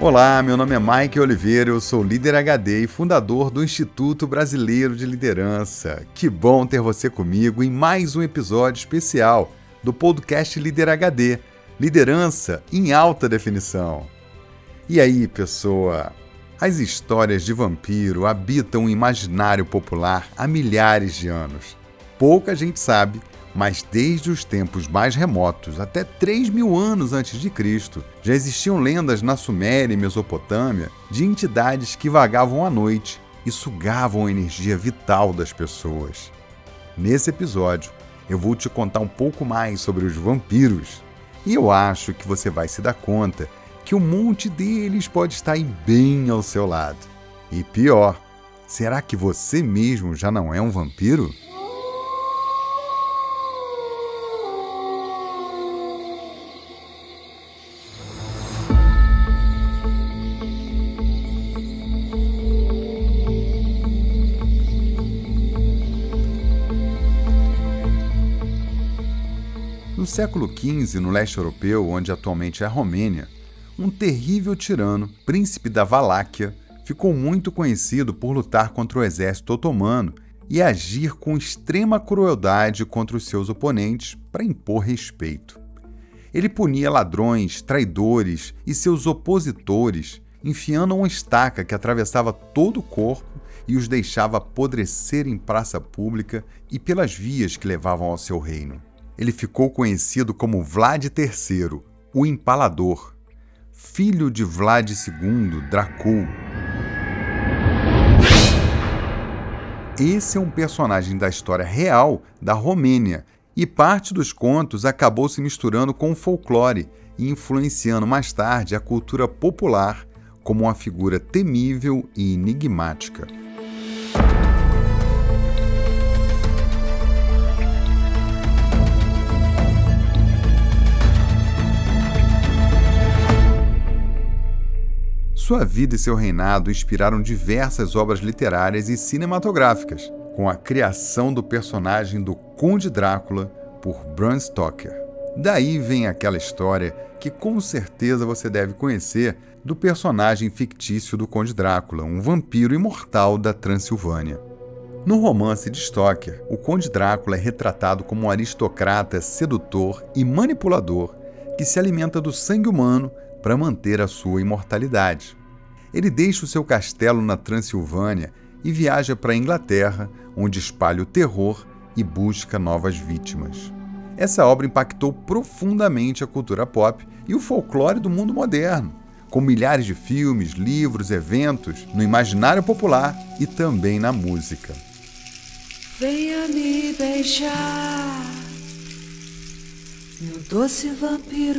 Olá, meu nome é Mike Oliveira, eu sou líder HD e fundador do Instituto Brasileiro de Liderança. Que bom ter você comigo em mais um episódio especial do podcast Líder HD Liderança em Alta Definição. E aí, pessoa? As histórias de vampiro habitam o imaginário popular há milhares de anos. Pouca gente sabe mas desde os tempos mais remotos, até 3 mil anos antes de Cristo, já existiam lendas na Suméria e Mesopotâmia de entidades que vagavam à noite e sugavam a energia vital das pessoas. Nesse episódio, eu vou te contar um pouco mais sobre os vampiros. E eu acho que você vai se dar conta que um monte deles pode estar aí bem ao seu lado. E pior, será que você mesmo já não é um vampiro? Século XV, no leste europeu, onde atualmente é a Romênia, um terrível tirano, príncipe da Valáquia, ficou muito conhecido por lutar contra o exército otomano e agir com extrema crueldade contra os seus oponentes para impor respeito. Ele punia ladrões, traidores e seus opositores, enfiando uma estaca que atravessava todo o corpo e os deixava apodrecer em praça pública e pelas vias que levavam ao seu reino ele ficou conhecido como Vlad III, o Empalador, filho de Vlad II Dracul. Esse é um personagem da história real da Romênia e parte dos contos acabou se misturando com o folclore e influenciando mais tarde a cultura popular como uma figura temível e enigmática. Sua vida e seu reinado inspiraram diversas obras literárias e cinematográficas, com a criação do personagem do Conde Drácula por Bram Stoker. Daí vem aquela história que com certeza você deve conhecer do personagem fictício do Conde Drácula, um vampiro imortal da Transilvânia. No romance de Stoker, o Conde Drácula é retratado como um aristocrata sedutor e manipulador que se alimenta do sangue humano para manter a sua imortalidade. Ele deixa o seu castelo na Transilvânia e viaja para a Inglaterra, onde espalha o terror e busca novas vítimas. Essa obra impactou profundamente a cultura pop e o folclore do mundo moderno, com milhares de filmes, livros, eventos no imaginário popular e também na música. Venha me beijar, meu doce vampiro.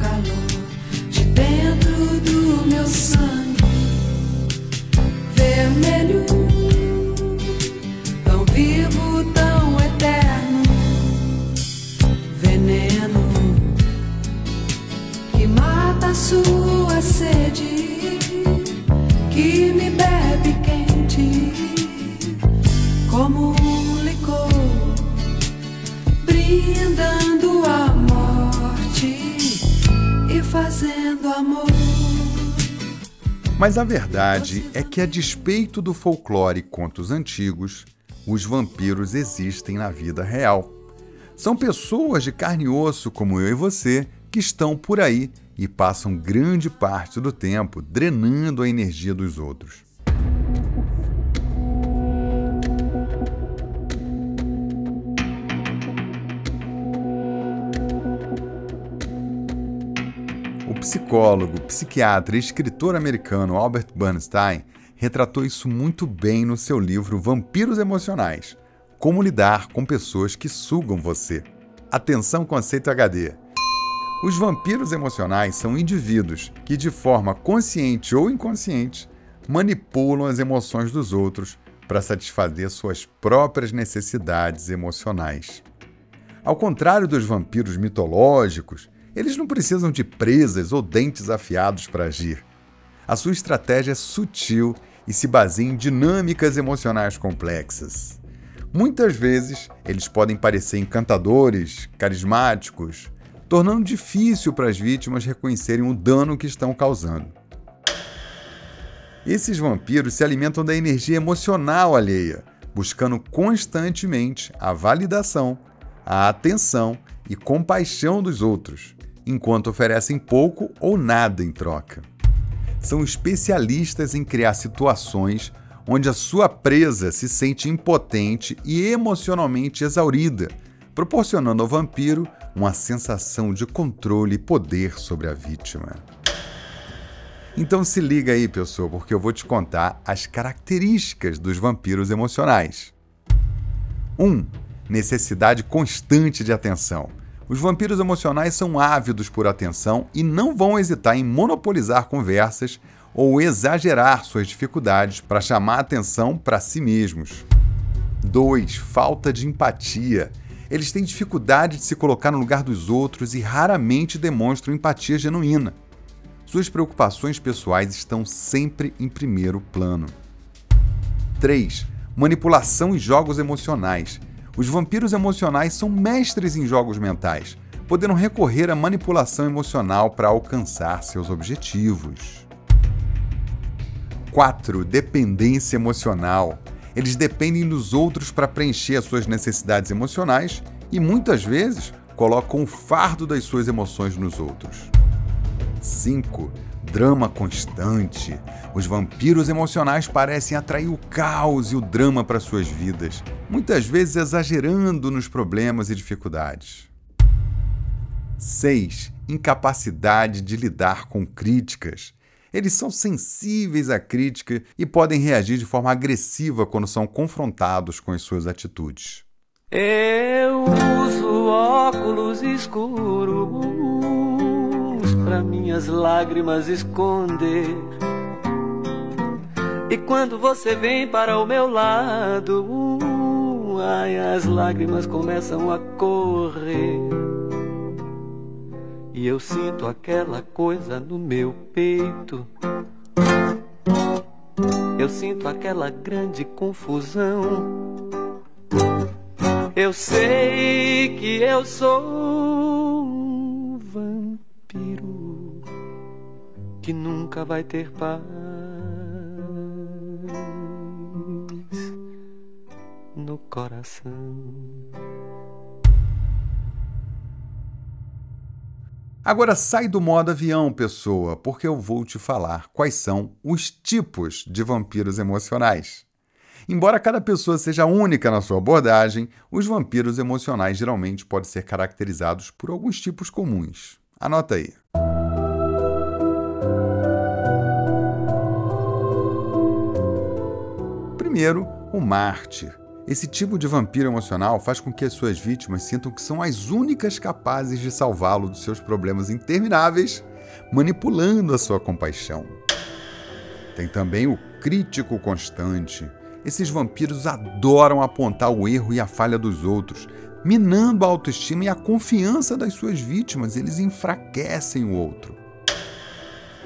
Mas a verdade é que, a despeito do folclore e contos antigos, os vampiros existem na vida real. São pessoas de carne e osso como eu e você que estão por aí e passam grande parte do tempo drenando a energia dos outros. O psicólogo, psiquiatra e escritor americano Albert Bernstein retratou isso muito bem no seu livro Vampiros Emocionais Como Lidar com Pessoas que Sugam Você. Atenção, conceito HD. Os vampiros emocionais são indivíduos que, de forma consciente ou inconsciente, manipulam as emoções dos outros para satisfazer suas próprias necessidades emocionais. Ao contrário dos vampiros mitológicos, eles não precisam de presas ou dentes afiados para agir. A sua estratégia é sutil e se baseia em dinâmicas emocionais complexas. Muitas vezes, eles podem parecer encantadores, carismáticos, tornando difícil para as vítimas reconhecerem o dano que estão causando. Esses vampiros se alimentam da energia emocional alheia, buscando constantemente a validação, a atenção e compaixão dos outros, enquanto oferecem pouco ou nada em troca. São especialistas em criar situações onde a sua presa se sente impotente e emocionalmente exaurida, proporcionando ao vampiro uma sensação de controle e poder sobre a vítima. Então se liga aí, pessoal, porque eu vou te contar as características dos vampiros emocionais. 1. Um, necessidade constante de atenção. Os vampiros emocionais são ávidos por atenção e não vão hesitar em monopolizar conversas ou exagerar suas dificuldades para chamar atenção para si mesmos. 2. Falta de empatia. Eles têm dificuldade de se colocar no lugar dos outros e raramente demonstram empatia genuína. Suas preocupações pessoais estão sempre em primeiro plano. 3. Manipulação e jogos emocionais. Os vampiros emocionais são mestres em jogos mentais, podendo recorrer à manipulação emocional para alcançar seus objetivos. 4. Dependência emocional. Eles dependem dos outros para preencher as suas necessidades emocionais e muitas vezes colocam o fardo das suas emoções nos outros. 5. Drama constante. Os vampiros emocionais parecem atrair o caos e o drama para suas vidas, muitas vezes exagerando nos problemas e dificuldades. 6. Incapacidade de lidar com críticas. Eles são sensíveis à crítica e podem reagir de forma agressiva quando são confrontados com as suas atitudes. Eu uso óculos escuros para minhas lágrimas esconder. E quando você vem para o meu lado, ai, as lágrimas começam a correr. E eu sinto aquela coisa no meu peito. Eu sinto aquela grande confusão. Eu sei que eu sou um vampiro que nunca vai ter paz no coração. Agora sai do modo avião, pessoa, porque eu vou te falar quais são os tipos de vampiros emocionais. Embora cada pessoa seja única na sua abordagem, os vampiros emocionais geralmente podem ser caracterizados por alguns tipos comuns. Anota aí. Primeiro, o mártir. Esse tipo de vampiro emocional faz com que as suas vítimas sintam que são as únicas capazes de salvá-lo dos seus problemas intermináveis, manipulando a sua compaixão. Tem também o crítico constante. Esses vampiros adoram apontar o erro e a falha dos outros, minando a autoestima e a confiança das suas vítimas, eles enfraquecem o outro.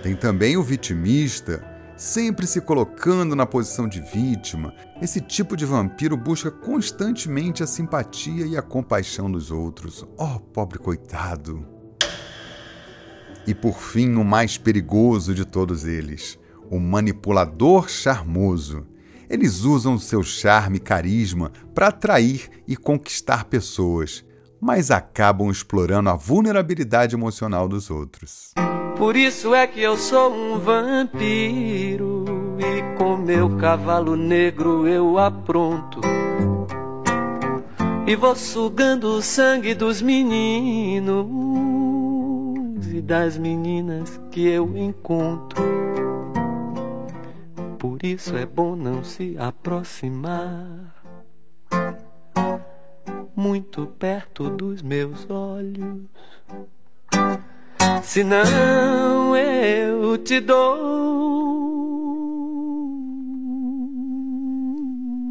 Tem também o vitimista, sempre se colocando na posição de vítima, esse tipo de vampiro busca constantemente a simpatia e a compaixão dos outros. Oh, pobre coitado! E por fim, o mais perigoso de todos eles, o manipulador charmoso. Eles usam seu charme e carisma para atrair e conquistar pessoas, mas acabam explorando a vulnerabilidade emocional dos outros. Por isso é que eu sou um vampiro e com meu cavalo negro eu apronto. E vou sugando o sangue dos meninos e das meninas que eu encontro. Por isso é bom não se aproximar muito perto dos meus olhos senão eu te dou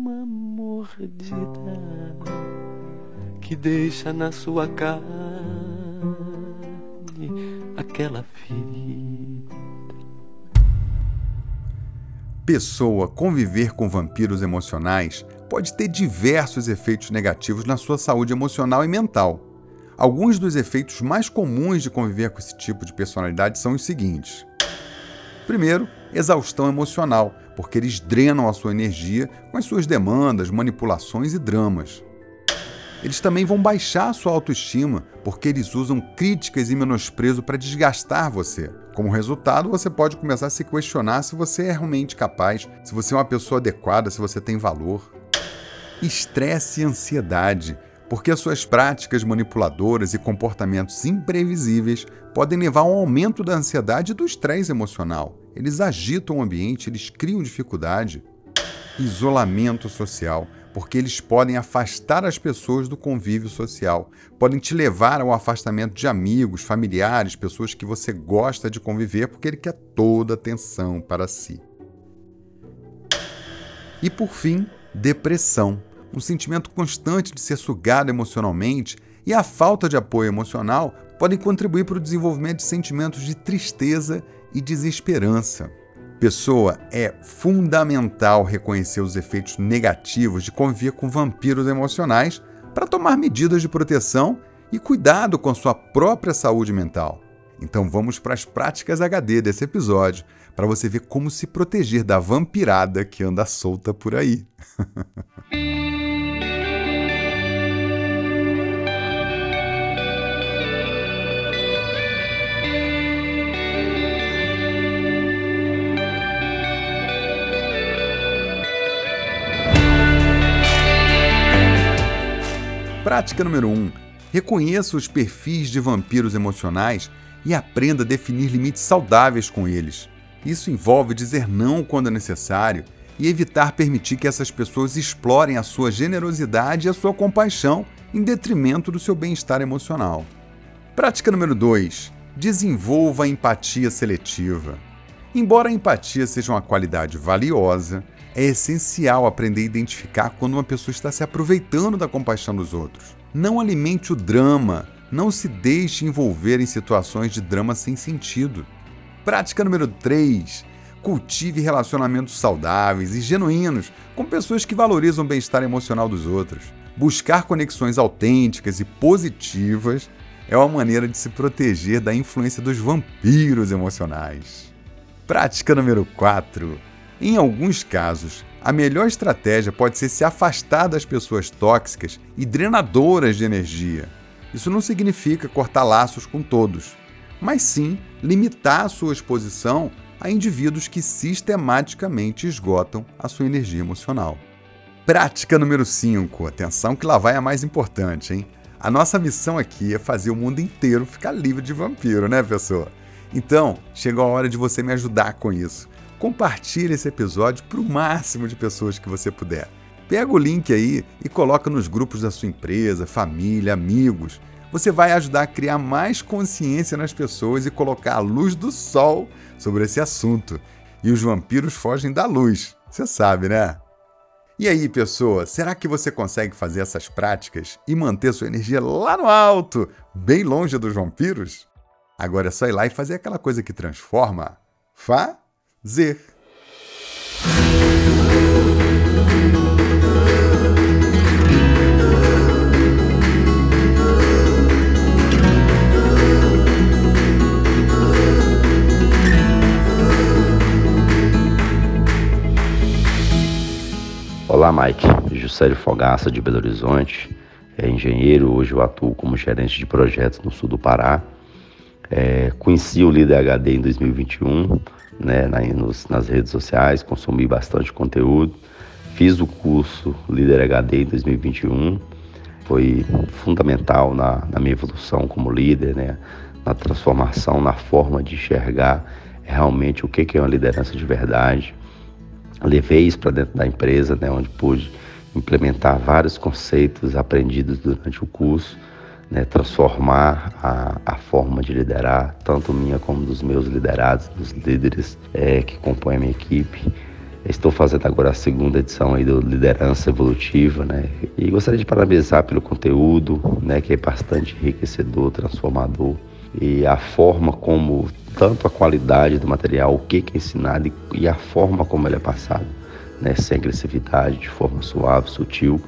uma mordida que deixa na sua carne aquela ferida. Pessoa, conviver com vampiros emocionais pode ter diversos efeitos negativos na sua saúde emocional e mental. Alguns dos efeitos mais comuns de conviver com esse tipo de personalidade são os seguintes: Primeiro, exaustão emocional, porque eles drenam a sua energia com as suas demandas, manipulações e dramas. Eles também vão baixar a sua autoestima, porque eles usam críticas e menosprezo para desgastar você. Como resultado, você pode começar a se questionar se você é realmente capaz, se você é uma pessoa adequada, se você tem valor. Estresse e ansiedade, porque as suas práticas manipuladoras e comportamentos imprevisíveis podem levar a um aumento da ansiedade e do estresse emocional. Eles agitam o ambiente, eles criam dificuldade. Isolamento social, porque eles podem afastar as pessoas do convívio social, podem te levar ao afastamento de amigos, familiares, pessoas que você gosta de conviver, porque ele quer toda a atenção para si. E por fim, depressão, um sentimento constante de ser sugado emocionalmente e a falta de apoio emocional podem contribuir para o desenvolvimento de sentimentos de tristeza e desesperança. Pessoa, é fundamental reconhecer os efeitos negativos de conviver com vampiros emocionais para tomar medidas de proteção e cuidado com sua própria saúde mental. Então vamos para as práticas HD desse episódio, para você ver como se proteger da vampirada que anda solta por aí. Prática número 1. Um, reconheça os perfis de vampiros emocionais e aprenda a definir limites saudáveis com eles. Isso envolve dizer não quando é necessário e evitar permitir que essas pessoas explorem a sua generosidade e a sua compaixão em detrimento do seu bem-estar emocional. Prática número 2. Desenvolva a empatia seletiva. Embora a empatia seja uma qualidade valiosa, é essencial aprender a identificar quando uma pessoa está se aproveitando da compaixão dos outros. Não alimente o drama, não se deixe envolver em situações de drama sem sentido. Prática número 3. Cultive relacionamentos saudáveis e genuínos com pessoas que valorizam o bem-estar emocional dos outros. Buscar conexões autênticas e positivas é uma maneira de se proteger da influência dos vampiros emocionais. Prática número 4 em alguns casos, a melhor estratégia pode ser se afastar das pessoas tóxicas e drenadoras de energia. Isso não significa cortar laços com todos, mas sim limitar a sua exposição a indivíduos que sistematicamente esgotam a sua energia emocional. Prática número 5. Atenção que lá vai a mais importante, hein? A nossa missão aqui é fazer o mundo inteiro ficar livre de vampiro, né, pessoa? Então, chegou a hora de você me ajudar com isso compartilhe esse episódio para o máximo de pessoas que você puder. Pega o link aí e coloca nos grupos da sua empresa, família, amigos. Você vai ajudar a criar mais consciência nas pessoas e colocar a luz do sol sobre esse assunto. E os vampiros fogem da luz, você sabe, né? E aí, pessoa, será que você consegue fazer essas práticas e manter sua energia lá no alto, bem longe dos vampiros? Agora é só ir lá e fazer aquela coisa que transforma. Fa Z. Olá, Mike. Juscelio Fogaça, de Belo Horizonte. É engenheiro, hoje eu atuo como gerente de projetos no sul do Pará. É, conheci o Líder HD em 2021 né, nas redes sociais, consumi bastante conteúdo. Fiz o curso Líder HD em 2021, foi fundamental na, na minha evolução como líder, né, na transformação, na forma de enxergar realmente o que, que é uma liderança de verdade. Levei isso para dentro da empresa, né, onde pude implementar vários conceitos aprendidos durante o curso né, transformar a, a forma de liderar, tanto minha como dos meus liderados, dos líderes é, que compõem a minha equipe. Estou fazendo agora a segunda edição aí do Liderança Evolutiva, né? E gostaria de parabenizar pelo conteúdo, né, que é bastante enriquecedor, transformador. e a forma como, tanto a qualidade do material, o que, é ensinado e a forma como ele é passado, né? sem agressividade, de forma suave, sutil.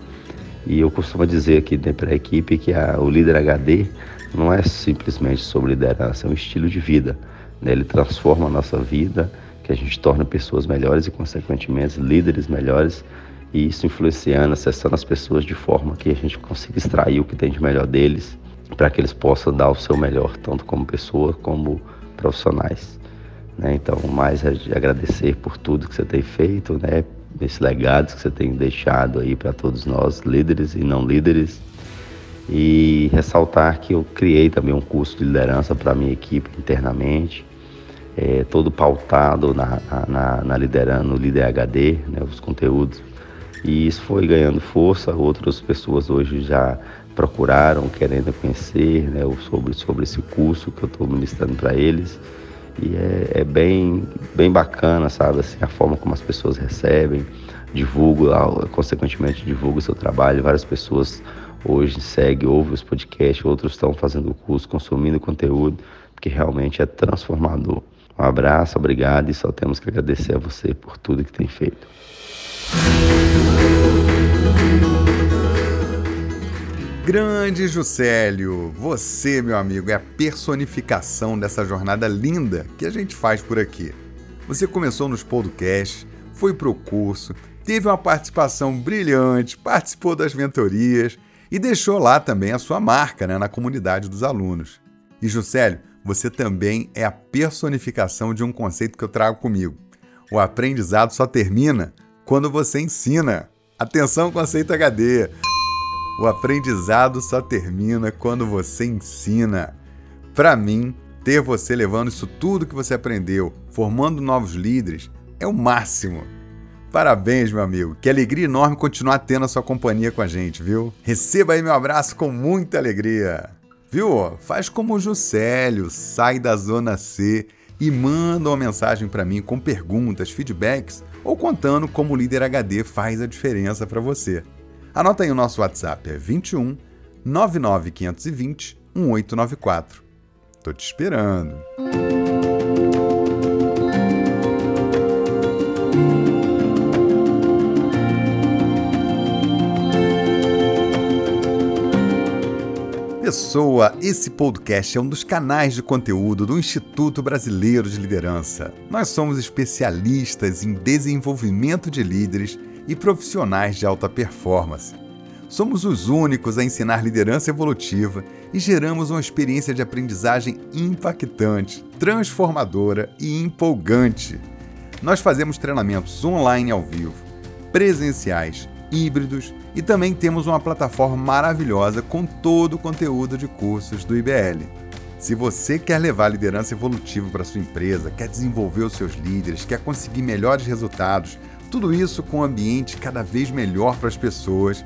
E eu costumo dizer aqui para a equipe que a, o líder HD não é simplesmente sobre liderança, é um estilo de vida. Né? Ele transforma a nossa vida, que a gente torna pessoas melhores e, consequentemente, líderes melhores, e isso influenciando, acessando as pessoas de forma que a gente consiga extrair o que tem de melhor deles, para que eles possam dar o seu melhor, tanto como pessoa como profissionais. Né? Então, mais é de agradecer por tudo que você tem feito, né? Esse legado que você tem deixado aí para todos nós, líderes e não líderes, e ressaltar que eu criei também um curso de liderança para minha equipe internamente, é, todo pautado na, na, na liderança, no Líder HD, né, os conteúdos. E isso foi ganhando força, outras pessoas hoje já procuraram, querendo conhecer né, sobre, sobre esse curso que eu estou ministrando para eles. E é, é, bem, bem bacana, sabe, assim, a forma como as pessoas recebem, divulgo, consequentemente divulgo o seu trabalho, várias pessoas hoje seguem, ouvem os podcasts, outros estão fazendo curso, consumindo conteúdo, porque realmente é transformador. Um abraço, obrigado e só temos que agradecer a você por tudo que tem feito. Grande Juscelio, você, meu amigo, é a personificação dessa jornada linda que a gente faz por aqui. Você começou nos podcasts, foi pro curso, teve uma participação brilhante, participou das mentorias e deixou lá também a sua marca né, na comunidade dos alunos. E Juscelio, você também é a personificação de um conceito que eu trago comigo. O aprendizado só termina quando você ensina. Atenção, conceito HD! O aprendizado só termina quando você ensina. Para mim, ter você levando isso tudo que você aprendeu, formando novos líderes, é o máximo. Parabéns, meu amigo. Que alegria enorme continuar tendo a sua companhia com a gente, viu? Receba aí meu abraço com muita alegria. Viu? Faz como o Juscelio, sai da zona C e manda uma mensagem para mim com perguntas, feedbacks ou contando como o líder HD faz a diferença para você. Anota aí o nosso WhatsApp, é 21 99520 1894. Tô te esperando. Pessoa, esse podcast é um dos canais de conteúdo do Instituto Brasileiro de Liderança. Nós somos especialistas em desenvolvimento de líderes e profissionais de alta performance. Somos os únicos a ensinar liderança evolutiva e geramos uma experiência de aprendizagem impactante, transformadora e empolgante. Nós fazemos treinamentos online ao vivo, presenciais, híbridos e também temos uma plataforma maravilhosa com todo o conteúdo de cursos do IBL. Se você quer levar liderança evolutiva para sua empresa, quer desenvolver os seus líderes, quer conseguir melhores resultados, tudo isso com um ambiente cada vez melhor para as pessoas,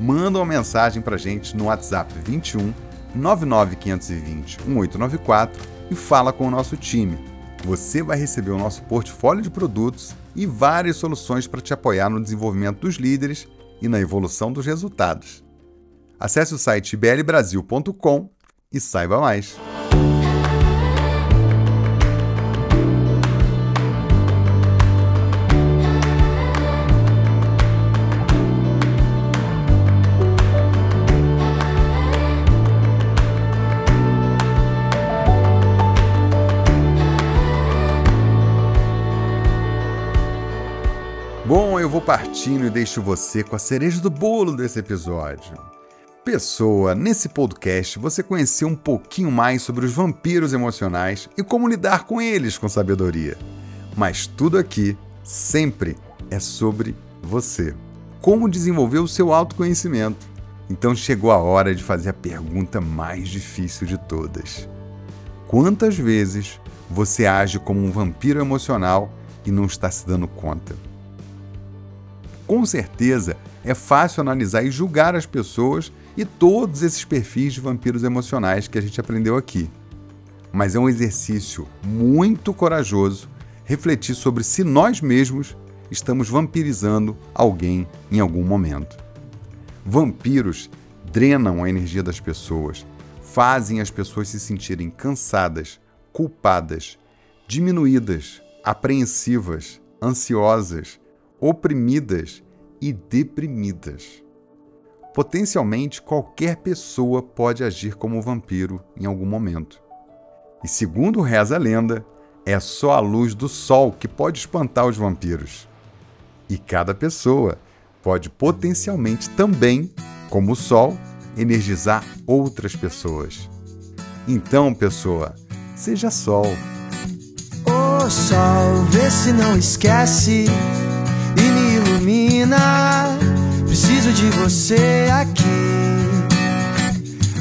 manda uma mensagem para gente no WhatsApp 21 99520 1894 e fala com o nosso time. Você vai receber o nosso portfólio de produtos e várias soluções para te apoiar no desenvolvimento dos líderes e na evolução dos resultados. Acesse o site blbrasil.com e saiba mais. Bom, eu vou partindo e deixo você com a cereja do bolo desse episódio. Pessoa, nesse podcast você conheceu um pouquinho mais sobre os vampiros emocionais e como lidar com eles com sabedoria. Mas tudo aqui, sempre, é sobre você. Como desenvolver o seu autoconhecimento. Então chegou a hora de fazer a pergunta mais difícil de todas: Quantas vezes você age como um vampiro emocional e não está se dando conta? Com certeza é fácil analisar e julgar as pessoas e todos esses perfis de vampiros emocionais que a gente aprendeu aqui. Mas é um exercício muito corajoso refletir sobre se nós mesmos estamos vampirizando alguém em algum momento. Vampiros drenam a energia das pessoas, fazem as pessoas se sentirem cansadas, culpadas, diminuídas, apreensivas, ansiosas, oprimidas e deprimidas. Potencialmente, qualquer pessoa pode agir como vampiro em algum momento. E segundo reza a lenda, é só a luz do sol que pode espantar os vampiros. E cada pessoa pode potencialmente também, como o sol, energizar outras pessoas. Então, pessoa, seja sol. Ô sol, vê se não esquece Preciso de você aqui.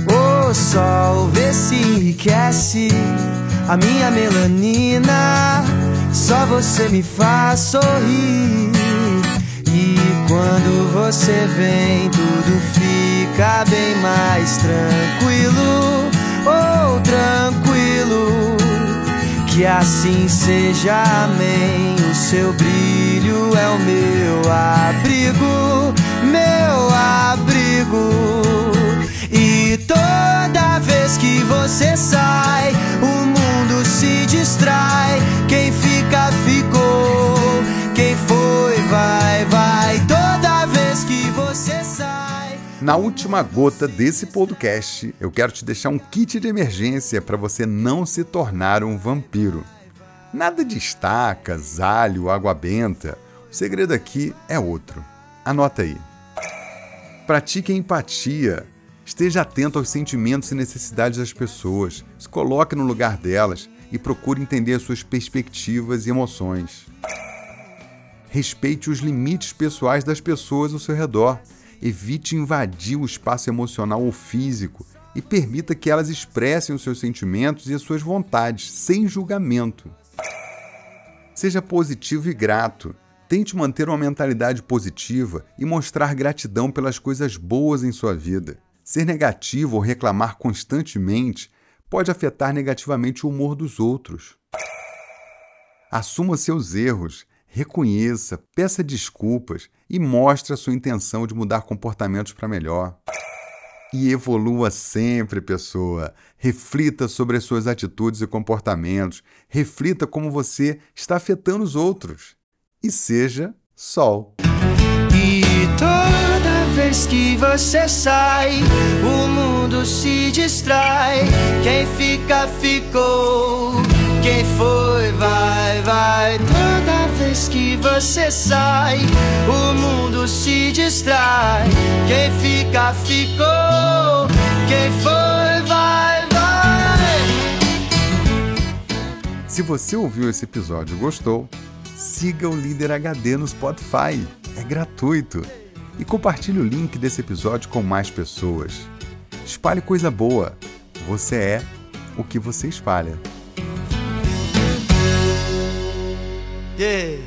Ô sol, vê se enriquece a minha melanina. Só você me faz sorrir. E quando você vem, tudo fica bem mais tranquilo. Oh, tranquilo. Que assim seja, amém. O seu brilho é o meu abrigo, meu abrigo. E toda vez que você sai, o mundo se distrai. Quem fica, ficou. Quem foi, vai, vai. Toda vez que você sai. Na última gota desse podcast, eu quero te deixar um kit de emergência para você não se tornar um vampiro. Nada de estacas, água benta. O segredo aqui é outro. Anota aí. Pratique a empatia. Esteja atento aos sentimentos e necessidades das pessoas. Se coloque no lugar delas e procure entender as suas perspectivas e emoções. Respeite os limites pessoais das pessoas ao seu redor. Evite invadir o espaço emocional ou físico e permita que elas expressem os seus sentimentos e as suas vontades, sem julgamento. Seja positivo e grato. Tente manter uma mentalidade positiva e mostrar gratidão pelas coisas boas em sua vida. Ser negativo ou reclamar constantemente pode afetar negativamente o humor dos outros. Assuma seus erros, reconheça, peça desculpas e mostre a sua intenção de mudar comportamentos para melhor. E evolua sempre, pessoa. Reflita sobre as suas atitudes e comportamentos. Reflita como você está afetando os outros. E seja sol. E toda vez que você sai, o mundo se distrai. Quem fica, ficou. Quem foi. Vez que você sai, o mundo se distrai. Quem fica, ficou. Quem foi, vai, vai. Se você ouviu esse episódio e gostou, siga o Líder HD no Spotify. É gratuito. E compartilhe o link desse episódio com mais pessoas. Espalhe coisa boa. Você é o que você espalha. Yeah.